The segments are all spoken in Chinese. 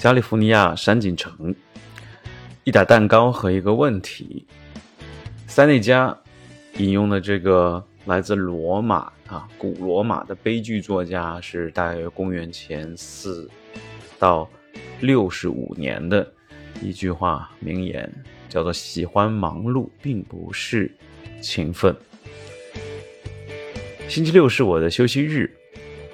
加利福尼亚山景城，一打蛋糕和一个问题。塞内加引用的这个来自罗马啊，古罗马的悲剧作家是大约公元前四到六十五年的一句话名言，叫做“喜欢忙碌并不是勤奋”。星期六是我的休息日，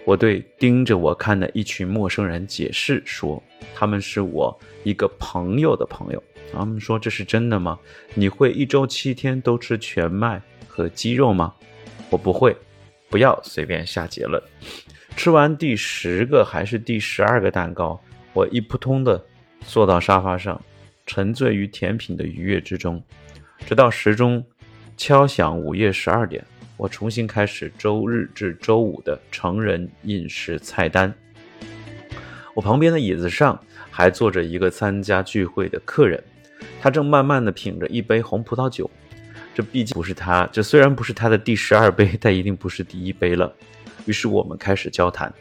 我对盯着我看的一群陌生人解释说，他们是我一个朋友的朋友。他们说：“这是真的吗？你会一周七天都吃全麦和鸡肉吗？”我不会，不要随便下结论。吃完第十个还是第十二个蛋糕，我一扑通的坐到沙发上，沉醉于甜品的愉悦之中，直到时钟敲响午夜十二点。我重新开始周日至周五的成人饮食菜单。我旁边的椅子上还坐着一个参加聚会的客人，他正慢慢的品着一杯红葡萄酒。这毕竟不是他，这虽然不是他的第十二杯，但一定不是第一杯了。于是我们开始交谈，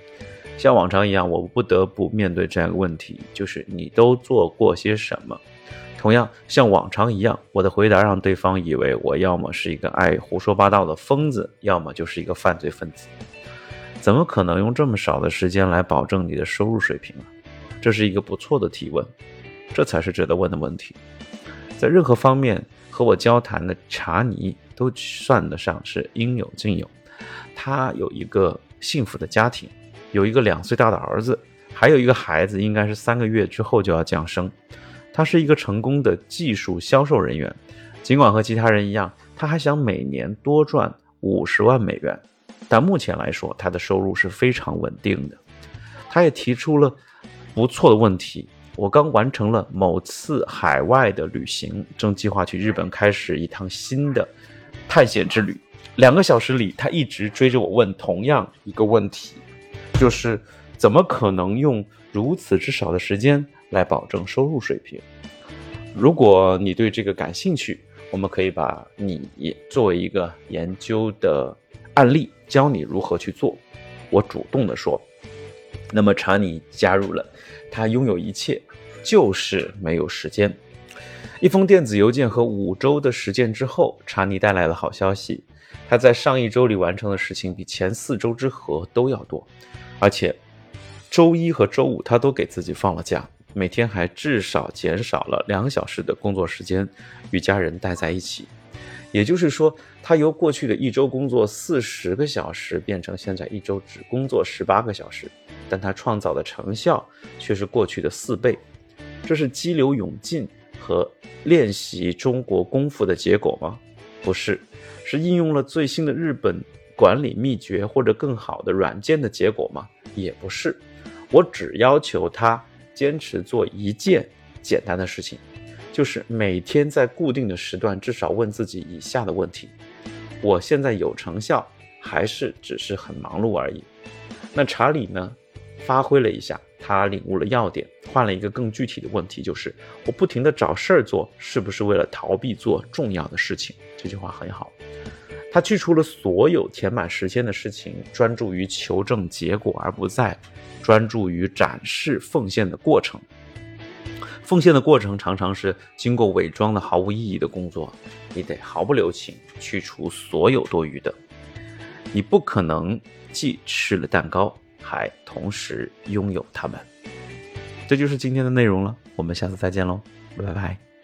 像往常一样，我不得不面对这样一个问题：就是你都做过些什么？同样像往常一样，我的回答让对方以为我要么是一个爱胡说八道的疯子，要么就是一个犯罪分子。怎么可能用这么少的时间来保证你的收入水平啊？这是一个不错的提问，这才是值得问的问题。在任何方面和我交谈的查尼都算得上是应有尽有。他有一个幸福的家庭，有一个两岁大的儿子，还有一个孩子，应该是三个月之后就要降生。他是一个成功的技术销售人员，尽管和其他人一样，他还想每年多赚五十万美元，但目前来说，他的收入是非常稳定的。他也提出了不错的问题。我刚完成了某次海外的旅行，正计划去日本开始一趟新的探险之旅。两个小时里，他一直追着我问同样一个问题，就是怎么可能用如此之少的时间？来保证收入水平。如果你对这个感兴趣，我们可以把你作为一个研究的案例，教你如何去做。我主动的说。那么查理加入了，他拥有一切，就是没有时间。一封电子邮件和五周的实践之后，查理带来了好消息。他在上一周里完成的事情比前四周之和都要多，而且周一和周五他都给自己放了假。每天还至少减少了两小时的工作时间，与家人待在一起。也就是说，他由过去的一周工作四十个小时，变成现在一周只工作十八个小时。但他创造的成效却是过去的四倍。这是激流勇进和练习中国功夫的结果吗？不是，是应用了最新的日本管理秘诀或者更好的软件的结果吗？也不是。我只要求他。坚持做一件简单的事情，就是每天在固定的时段至少问自己以下的问题：我现在有成效，还是只是很忙碌而已？那查理呢？发挥了一下，他领悟了要点，换了一个更具体的问题，就是我不停的找事儿做，是不是为了逃避做重要的事情？这句话很好。他去除了所有填满时间的事情，专注于求证结果，而不再专注于展示奉献的过程。奉献的过程常常是经过伪装的毫无意义的工作，你得毫不留情去除所有多余的。你不可能既吃了蛋糕，还同时拥有它们。这就是今天的内容了，我们下次再见喽，拜拜。